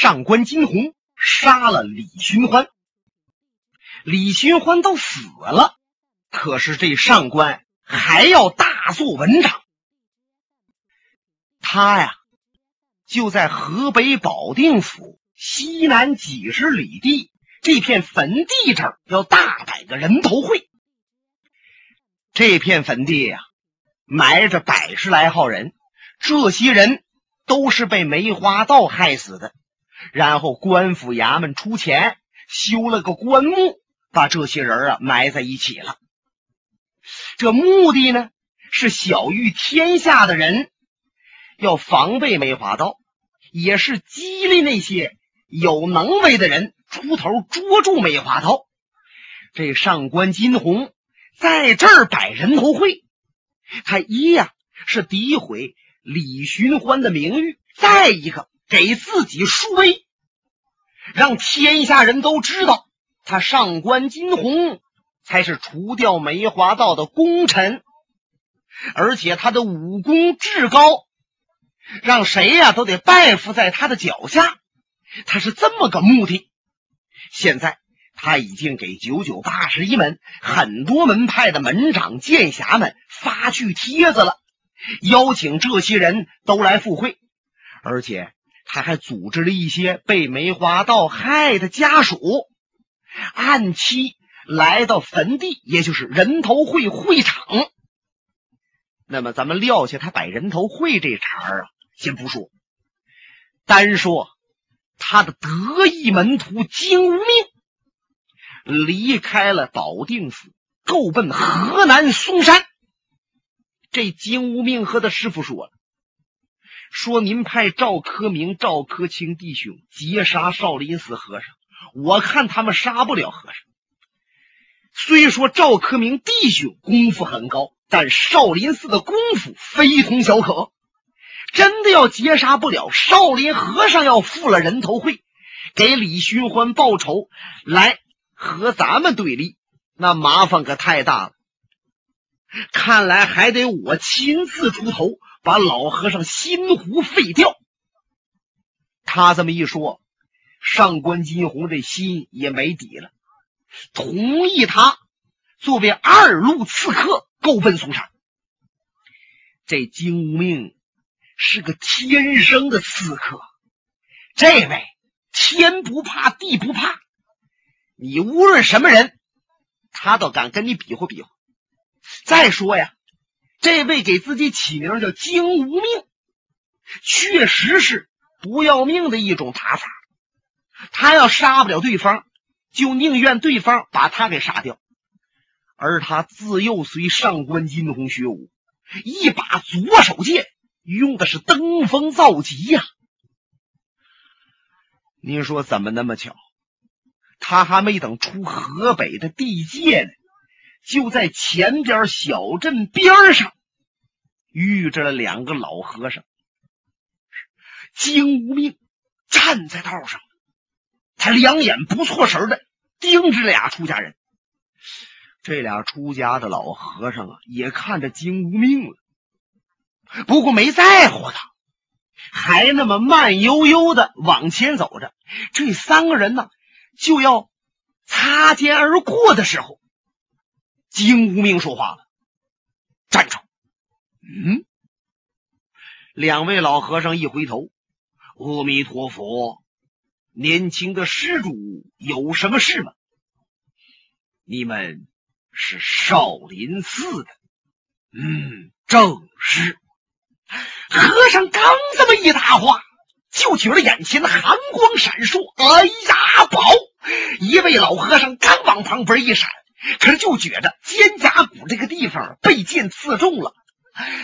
上官金鸿杀了李寻欢。李寻欢都死了，可是这上官还要大做文章。他呀，就在河北保定府西南几十里地这片坟地这儿，要大摆个人头会。这片坟地呀，埋着百十来号人，这些人都是被梅花道害死的。然后官府衙门出钱修了个棺木。把这些人啊埋在一起了，这目的呢是小谕天下的人要防备梅花刀，也是激励那些有能为的人出头捉住梅花刀。这上官金鸿在这儿摆人头会，他一呀是诋毁李寻欢的名誉，再一个给自己树威，让天下人都知道。他上官金鸿才是除掉梅花道的功臣，而且他的武功至高，让谁呀都得拜服在他的脚下。他是这么个目的。现在他已经给九九八十一门很多门派的门长剑侠们发去帖子了，邀请这些人都来赴会，而且他还组织了一些被梅花道害的家属。按期来到坟地，也就是人头会会场。那么，咱们撂下他摆人头会这茬儿啊，先不说，单说他的得意门徒金无命离开了保定府，够奔河南嵩山。这金无命和他师傅说了：“说您派赵科明、赵科清弟兄劫杀少林寺和尚。”我看他们杀不了和尚。虽说赵克明弟兄功夫很高，但少林寺的功夫非同小可。真的要劫杀不了少林和尚，要付了人头会，给李寻欢报仇，来和咱们对立，那麻烦可太大了。看来还得我亲自出头，把老和尚心湖废掉。他这么一说。上官金鸿这心也没底了，同意他作为二路刺客，够奔嵩山。这金无命是个天生的刺客，这位天不怕地不怕，你无论什么人，他都敢跟你比划比划。再说呀，这位给自己起名叫金无命，确实是不要命的一种打法。他要杀不了对方，就宁愿对方把他给杀掉。而他自幼随上官金鸿学武，一把左手剑用的是登峰造极呀。您说怎么那么巧？他还没等出河北的地界呢，就在前边小镇边上遇着了两个老和尚，金无命站在道上。他两眼不错神的盯着俩出家人，这俩出家的老和尚啊，也看着金无命了，不过没在乎他，还那么慢悠悠的往前走着。这三个人呢，就要擦肩而过的时候，金无命说话了：“站住！”嗯，两位老和尚一回头，阿弥陀佛。年轻的施主有什么事吗？你们是少林寺的，嗯，正是。和尚刚这么一答话，就觉得眼前的寒光闪烁。哎呀，宝！一位老和尚刚往旁边一闪，可是就觉着肩胛骨这个地方被剑刺中了，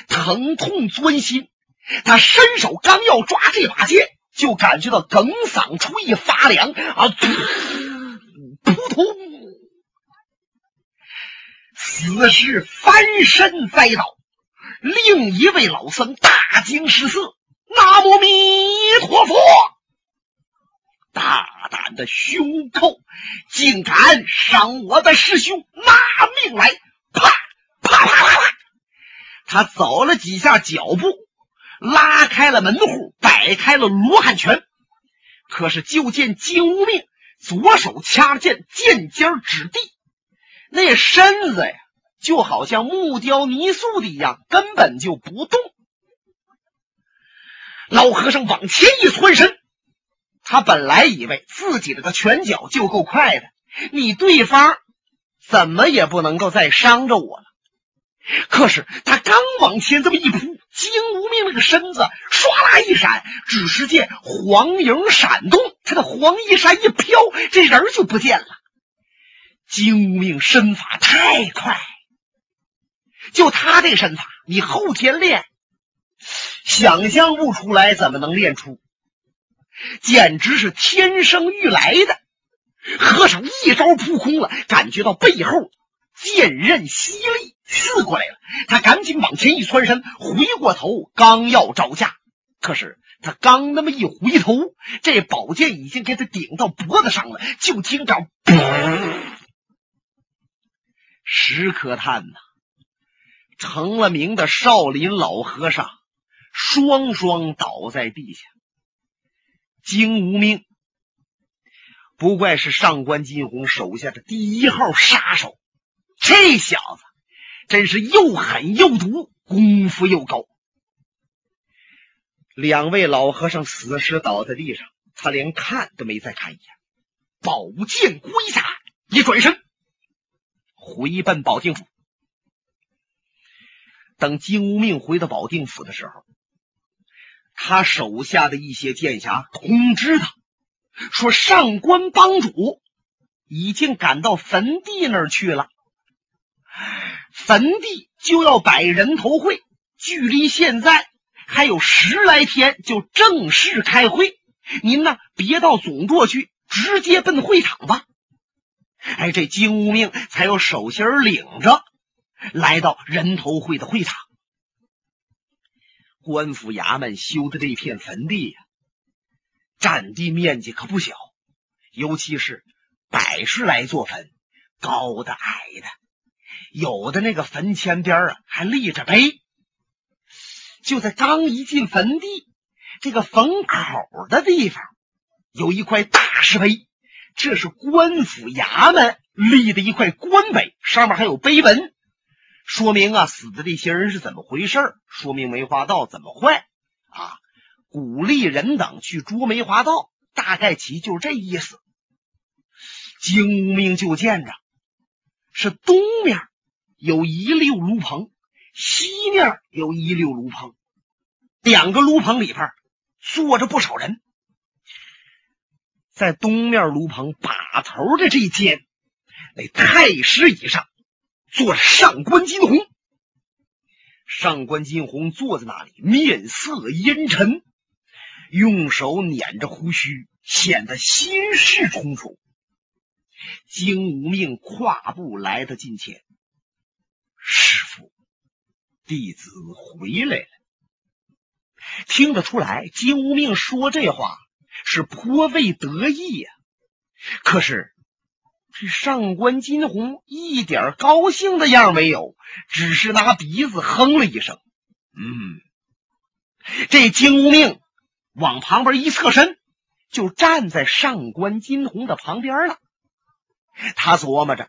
疼痛钻心。他伸手刚要抓这把剑。就感觉到哽嗓处一发凉啊，扑通！此时翻身栽倒。另一位老僧大惊失色：“南无弥陀佛！大胆的凶寇，竟敢伤我的师兄，拿命来！”啪啪啪啪啪，他走了几下脚步。拉开了门户，摆开了罗汉拳，可是就见金无命左手掐剑，剑尖指地，那身子呀，就好像木雕泥塑的一样，根本就不动。老和尚往前一窜身，他本来以为自己这个拳脚就够快的，你对方怎么也不能够再伤着我了。可是他刚往前这么一扑，金无命那个身子唰啦一闪，只是见黄影闪动，他的黄衣衫一飘，这人就不见了。金无命身法太快，就他这身法，你后天练，想象不出来，怎么能练出？简直是天生欲来的。和尚一招扑空了，感觉到背后。剑刃犀利，刺过来了。他赶紧往前一窜身，回过头，刚要招架，可是他刚那么一回头，这宝剑已经给他顶到脖子上了。就听着“”，石可叹呐，成了名的少林老和尚双双倒在地下。金无命，不怪是上官金鸿手下的第一号杀手。这小子真是又狠又毒，功夫又高。两位老和尚死尸倒在地上，他连看都没再看一眼，宝剑归下，一转身回奔保定府。等金无命回到保定府的时候，他手下的一些剑侠通知他说，上官帮主已经赶到坟地那儿去了。坟地就要摆人头会，距离现在还有十来天就正式开会。您呢，别到总舵去，直接奔会场吧。哎，这金无命才有手心领着，来到人头会的会场。官府衙门修的这片坟地呀，占地面积可不小，尤其是百十来座坟，高的矮的。有的那个坟前边啊，还立着碑。就在刚一进坟地，这个坟口的地方，有一块大石碑，这是官府衙门立的一块官碑，上面还有碑文，说明啊死的这些人是怎么回事说明梅花道怎么坏啊，鼓励人等去捉梅花道，大概其就这意思。精明就见着是东面。有一溜炉棚，西面有一溜炉棚，两个炉棚里边坐着不少人。在东面炉棚把头的这间，那太师椅上做上官金鸿。上官金鸿坐在那里，面色阴沉，用手捻着胡须，显得心事重重。金无命跨步来到近前。师傅，弟子回来了。听得出来，金无命说这话是颇为得意呀。可是这上官金鸿一点高兴的样没有，只是拿鼻子哼了一声。嗯，这金无命往旁边一侧身，就站在上官金鸿的旁边了。他琢磨着。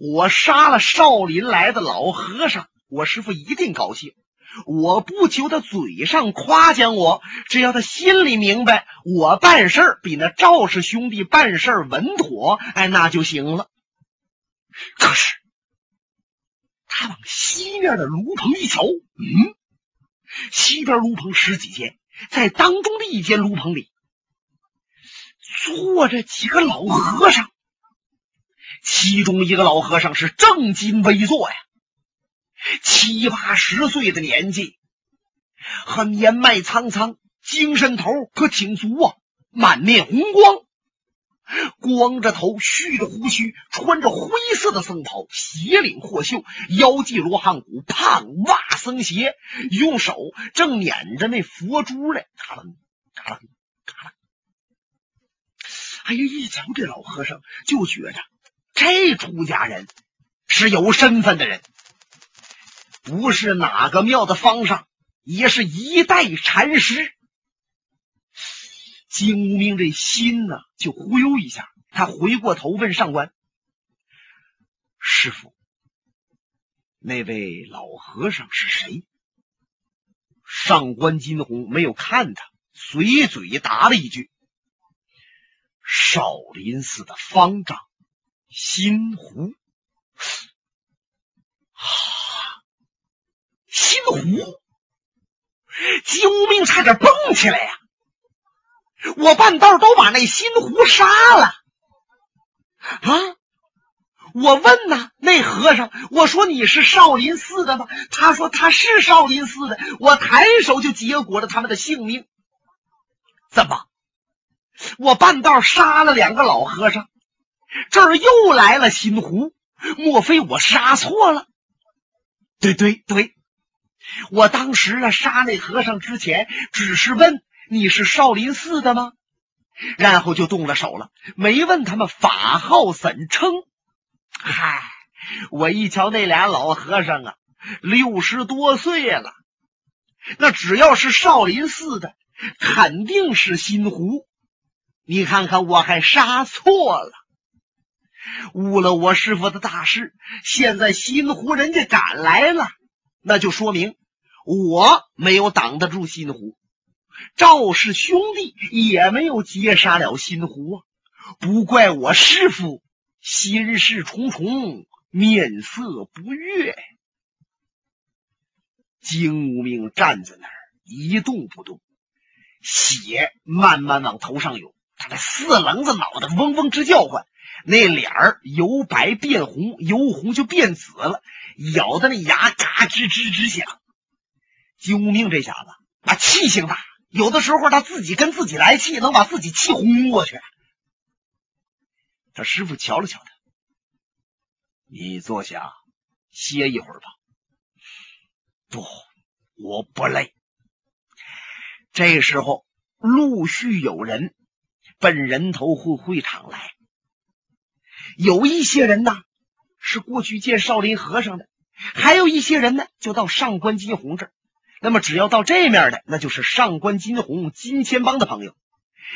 我杀了少林来的老和尚，我师傅一定高兴。我不求他嘴上夸奖我，只要他心里明白我办事比那赵氏兄弟办事稳妥，哎，那就行了。可是他往西面的炉棚一瞧，嗯，西边炉棚十几间，在当中的一间炉棚里坐着几个老和尚。其中一个老和尚是正襟危坐呀，七八十岁的年纪，和年迈苍苍，精神头可挺足啊，满面红光，光着头，蓄着胡须，穿着灰色的僧袍，斜领阔袖，腰系罗汉骨，胖袜僧鞋，用手正捻着那佛珠嘞，嘎楞嘎楞嘎楞。哎呀，一瞧这老和尚，就觉着。这出家人是有身份的人，不是哪个庙的方上，也是一代禅师。金无名这心呢就忽悠一下，他回过头问上官师傅：“那位老和尚是谁？”上官金鸿没有看他，随嘴答了一句：“少林寺的方丈心湖。”好，心湖！金无名差点蹦起来呀！我半道都把那心湖杀了啊！我问呐，那和尚，我说你是少林寺的吗？他说他是少林寺的。我抬手就结果了他们的性命。怎么？我半道杀了两个老和尚，这儿又来了新湖，莫非我杀错了？对对对，我当时啊杀那和尚之前，只是问你是少林寺的吗？然后就动了手了，没问他们法号怎称。嗨，我一瞧那俩老和尚啊，六十多岁了，那只要是少林寺的，肯定是新湖。你看看，我还杀错了，误了我师傅的大事。现在新湖人家赶来了，那就说明我没有挡得住新湖，赵氏兄弟也没有截杀了新湖啊！不怪我师傅。心事重重，面色不悦。金无命站在那儿一动不动，血慢慢往头上涌，他的四棱子脑袋嗡嗡直叫唤，那脸儿由白变红，由红就变紫了，咬的那牙嘎吱吱吱响。金无命这小子啊，气性大，有的时候他自己跟自己来气，能把自己气昏过去。他师傅瞧了瞧他，你坐下歇一会儿吧。不，我不累。这时候陆续有人奔人头会会场来，有一些人呢是过去见少林和尚的，还有一些人呢就到上官金鸿这儿。那么只要到这面的，那就是上官金鸿金钱帮的朋友。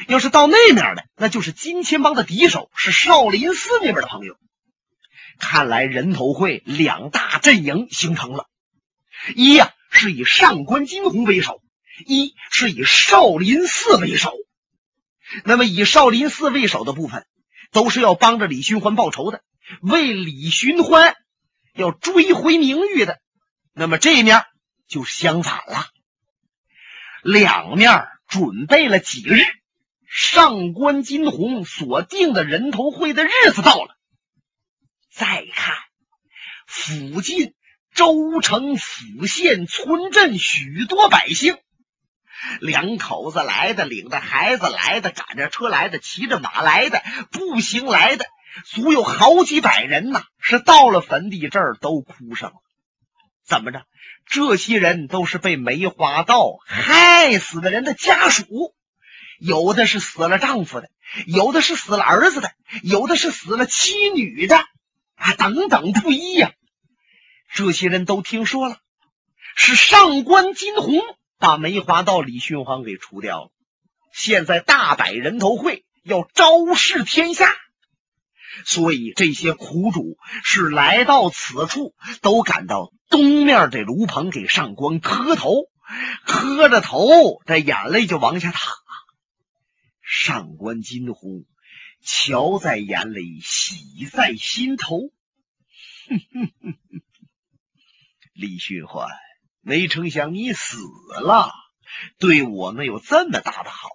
要是到那面的，那就是金钱帮的敌手，是少林寺那边的朋友。看来人头会两大阵营形成了，一呀是以上官金鸿为首，一是以少林寺为首。那么以少林寺为首的部分，都是要帮着李寻欢报仇的，为李寻欢要追回名誉的。那么这面就相反了，两面准备了几日。上官金鸿所定的人头会的日子到了，再看附近州城府县村镇许多百姓，两口子来的，领着孩子来的，赶着车来的，骑着马来的，步行来的，足有好几百人呐！是到了坟地这儿都哭上了。怎么着？这些人都是被梅花道害死的人的家属。有的是死了丈夫的，有的是死了儿子的，有的是死了妻女的，啊，等等不一呀。这些人都听说了，是上官金鸿把梅花道李寻欢给除掉了。现在大摆人头会，要昭示天下，所以这些苦主是来到此处，都赶到东面这炉棚给上官磕头，磕着头，这眼泪就往下淌。上官金虎，瞧在眼里，喜在心头。李寻欢，没成想你死了，对我们有这么大的。好，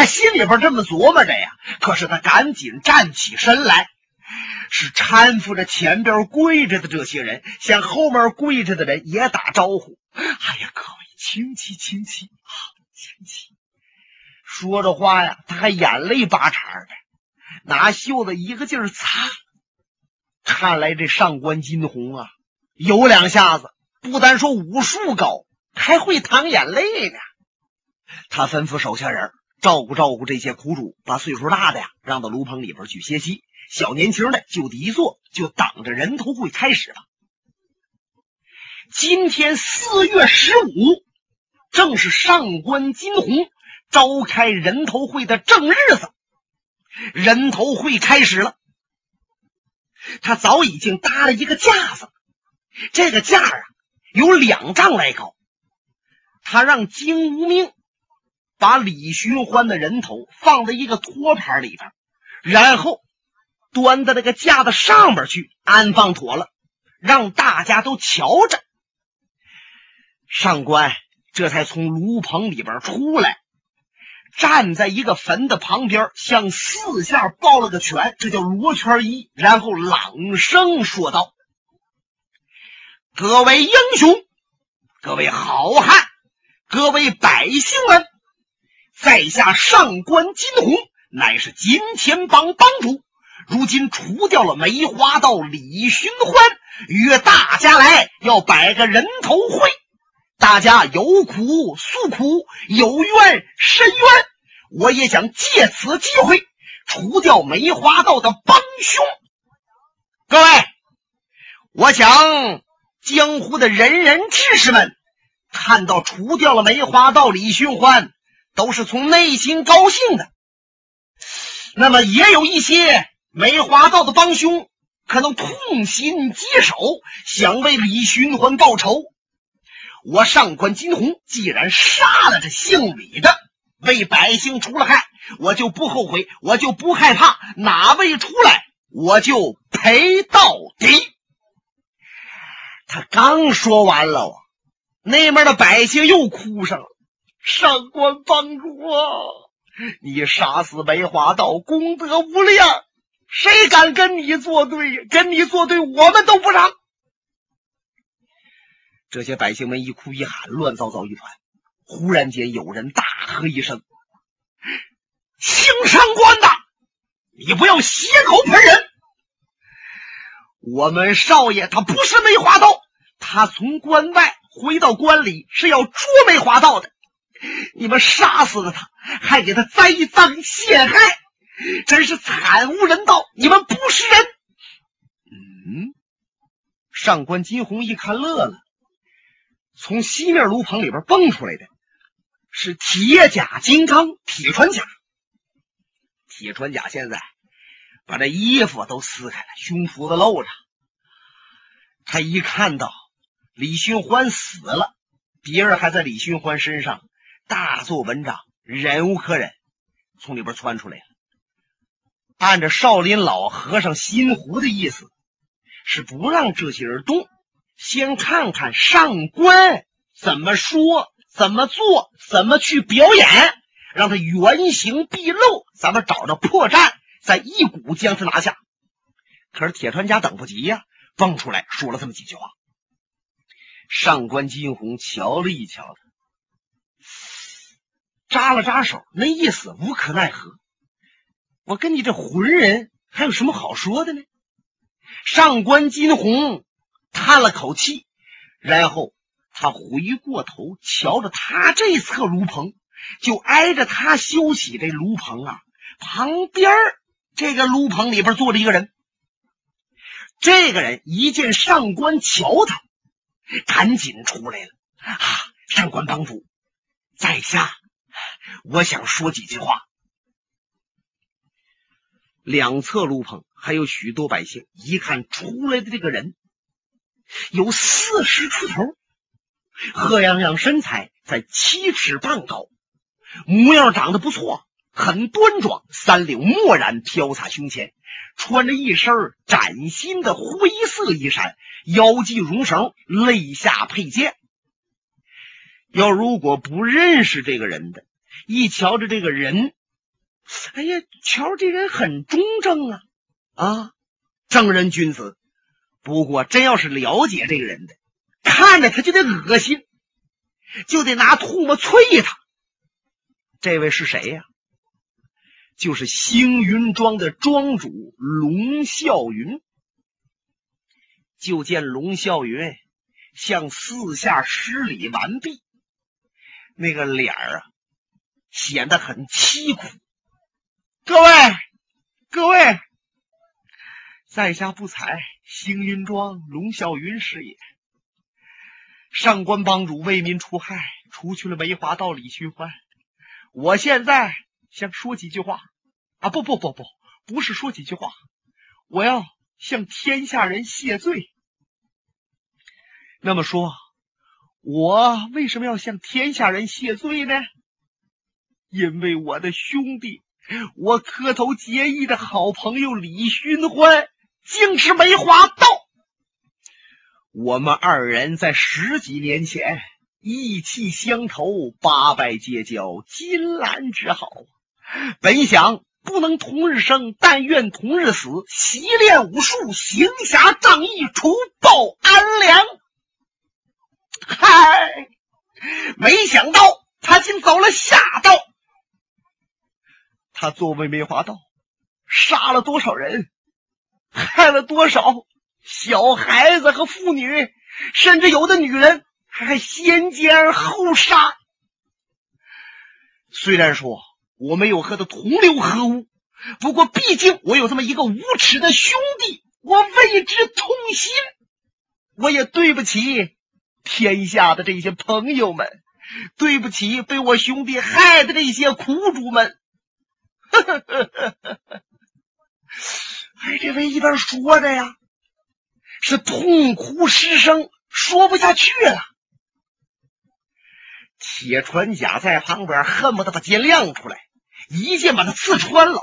他心里边这么琢磨着呀。可是他赶紧站起身来，是搀扶着前边跪着的这些人，向后面跪着的人也打招呼。哎呀，各位。亲戚，亲戚，亲戚，说着话呀，他还眼泪巴叉的，拿袖子一个劲儿擦。看来这上官金鸿啊，有两下子，不单说武术高，还会淌眼泪呢。他吩咐手下人照顾照顾这些苦主，把岁数大的呀让到炉棚里边去歇息，小年轻的就地一坐，就等着人头会开始了。今天四月十五。正是上官金鸿召开人头会的正日子。人头会开始了，他早已经搭了一个架子，这个架啊有两丈来高。他让金无命把李寻欢的人头放在一个托盘里边，然后端到那个架子上边去安放妥了，让大家都瞧着。上官这才从炉棚里边出来。站在一个坟的旁边，向四下抱了个拳，这叫罗圈揖，然后朗声说道：“各位英雄，各位好汉，各位百姓们，在下上官金鸿乃是金钱帮帮主，如今除掉了梅花道李寻欢，约大家来要摆个人头会。”大家有苦诉苦，有怨申冤。我也想借此机会除掉梅花道的帮凶。各位，我想江湖的仁人志士们看到除掉了梅花道李寻欢，都是从内心高兴的。那么，也有一些梅花道的帮凶可能痛心疾首，想为李寻欢报仇。我上官金鸿既然杀了这姓李的，为百姓出了害，我就不后悔，我就不害怕，哪位出来，我就赔到底。他刚说完了，那边的百姓又哭上了。上官帮主啊，你杀死梅花道，功德无量，谁敢跟你作对？跟你作对，我们都不让。这些百姓们一哭一喊，乱糟糟一团。忽然间，有人大喝一声：“青山关的，你不要血口喷人！我们少爷他不是梅花道，他从关外回到关里是要捉梅花道的。你们杀死了他，还给他栽赃陷害，真是惨无人道！你们不是人！”嗯，上官金鸿一看，乐了。从西面炉棚里边蹦出来的，是铁甲金刚铁穿甲。铁穿甲现在把这衣服都撕开了，胸脯子露着。他一看到李寻欢死了，别人还在李寻欢身上大做文章，忍无可忍，从里边窜出来了。按照少林老和尚心湖的意思，是不让这些人动。先看看上官怎么说、怎么做、怎么去表演，让他原形毕露，咱们找着破绽，再一鼓将他拿下。可是铁川家等不及呀，蹦出来说了这么几句话。上官金鸿瞧了一瞧，扎了扎手，那意思无可奈何。我跟你这浑人还有什么好说的呢？上官金鸿。叹了口气，然后他回过头瞧着他这侧炉棚，就挨着他休息这炉棚啊，旁边这个炉棚里边坐着一个人。这个人一见上官瞧他，赶紧出来了啊！上官帮主，在下我想说几句话。两侧路棚还有许多百姓，一看出来的这个人。有四十出头，贺泱泱身材在七尺半高，模样长得不错，很端庄。三绺墨染飘洒胸前，穿着一身崭新的灰色衣衫，腰系绒绳，肋下佩剑。要如果不认识这个人的，一瞧着这个人，哎呀，瞧这人很忠正啊，啊，正人君子。不过，真要是了解这个人的，看着他就得恶心，就得拿唾沫啐他。这位是谁呀？就是星云庄的庄主龙啸云。就见龙啸云向四下施礼完毕，那个脸儿啊，显得很凄苦。各位，各位。在下不才，星云庄龙啸云是也。上官帮主为民除害，除去了梅花道李寻欢，我现在想说几句话啊！不不不不，不是说几句话，我要向天下人谢罪。那么说，我为什么要向天下人谢罪呢？因为我的兄弟，我磕头结义的好朋友李寻欢，竟是梅花道。我们二人在十几年前。意气相投，八拜结交，金兰之好。本想不能同日生，但愿同日死。习练武术，行侠仗义，除暴安良。嗨，没想到他竟走了下道。他作为梅花道，杀了多少人，害了多少小孩子和妇女，甚至有的女人。还先奸后杀。虽然说我没有和他同流合污，不过毕竟我有这么一个无耻的兄弟，我为之痛心。我也对不起天下的这些朋友们，对不起被我兄弟害的这些苦主们。哎，这位一边说着呀，是痛哭失声，说不下去了。铁船甲在旁边恨不得把剑亮出来，一剑把他刺穿了。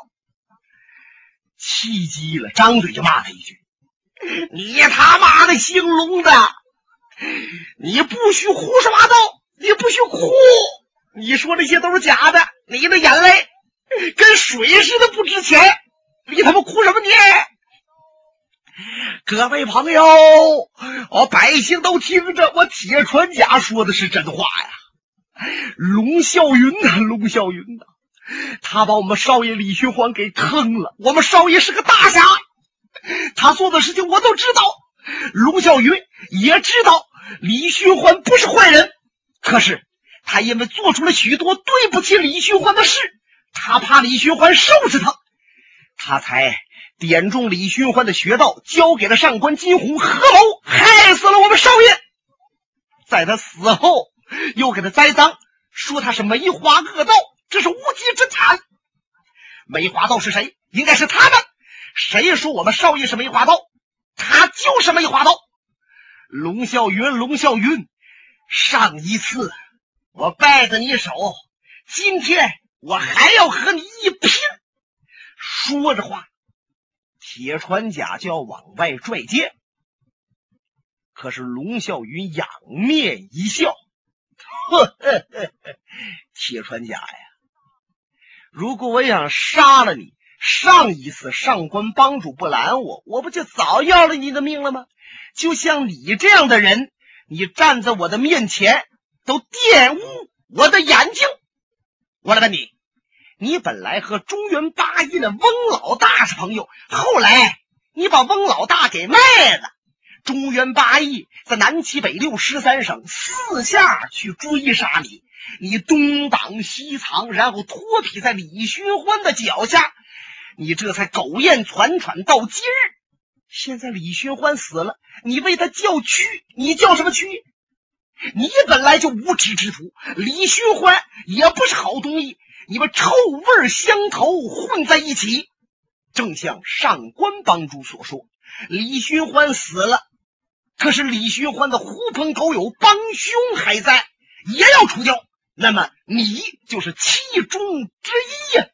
气急了，张嘴就骂他一句：“你他妈的姓龙的，你不许胡说八道，你不许哭！你说那些都是假的，你的眼泪跟水似的不值钱，你他妈哭什么你？”各位朋友，哦，百姓都听着，我铁船甲说的是真话呀。龙啸云呐，龙啸云呐，他把我们少爷李寻欢给坑了。我们少爷是个大侠，他做的事情我都知道。龙啸云也知道李寻欢不是坏人，可是他因为做出了许多对不起李寻欢的事，他怕李寻欢收拾他，他才点中李寻欢的穴道，交给了上官金鸿，合谋害死了我们少爷。在他死后。又给他栽赃，说他是梅花恶道，这是无稽之谈。梅花道是谁？应该是他们。谁说我们少爷是梅花道？他就是梅花道。龙啸云，龙啸云，上一次我败在你手，今天我还要和你一拼。说着话，铁船甲就要往外拽剑，可是龙啸云仰面一笑。呵，铁船甲呀！如果我想杀了你，上一次上官帮主不拦我，我不就早要了你的命了吗？就像你这样的人，你站在我的面前都玷污我的眼睛。我来问你，你本来和中原八义的翁老大是朋友，后来你把翁老大给卖了。中原八义在南七北六十三省四下去追杀你，你东挡西藏，然后脱皮在李寻欢的脚下，你这才苟延残喘到今日。现在李寻欢死了，你为他叫屈，你叫什么屈？你本来就无耻之徒，李寻欢也不是好东西，你们臭味相投，混在一起。正像上官帮主所说，李寻欢死了。可是李寻欢的狐朋狗友帮凶还在，也要除掉。那么你就是其中之一呀！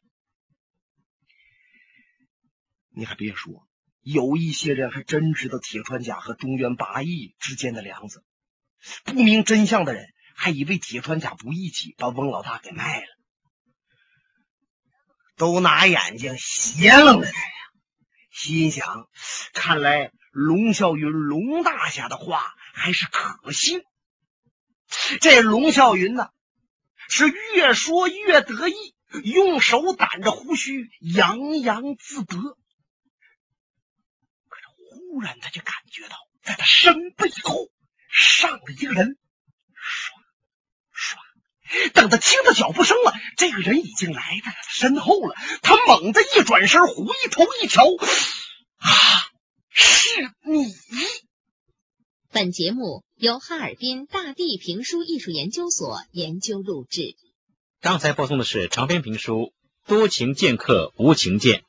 你还别说，有一些人还真知道铁川甲和中原八义之间的梁子。不明真相的人还以为铁川甲不义气，把翁老大给卖了，都拿眼睛斜楞着他呀，心想：看来。龙啸云，龙大侠的话还是可信。这龙啸云呢，是越说越得意，用手掸着胡须，洋洋自得。可是忽然，他就感觉到，在他身背后上了一个人，唰唰。等他听到脚步声了，这个人已经来到了身后了。他猛地一转身，回头一瞧，啊！是你，本节目由哈尔滨大地评书艺术研究所研究录制。刚才播送的是长篇评书《多情剑客无情剑》。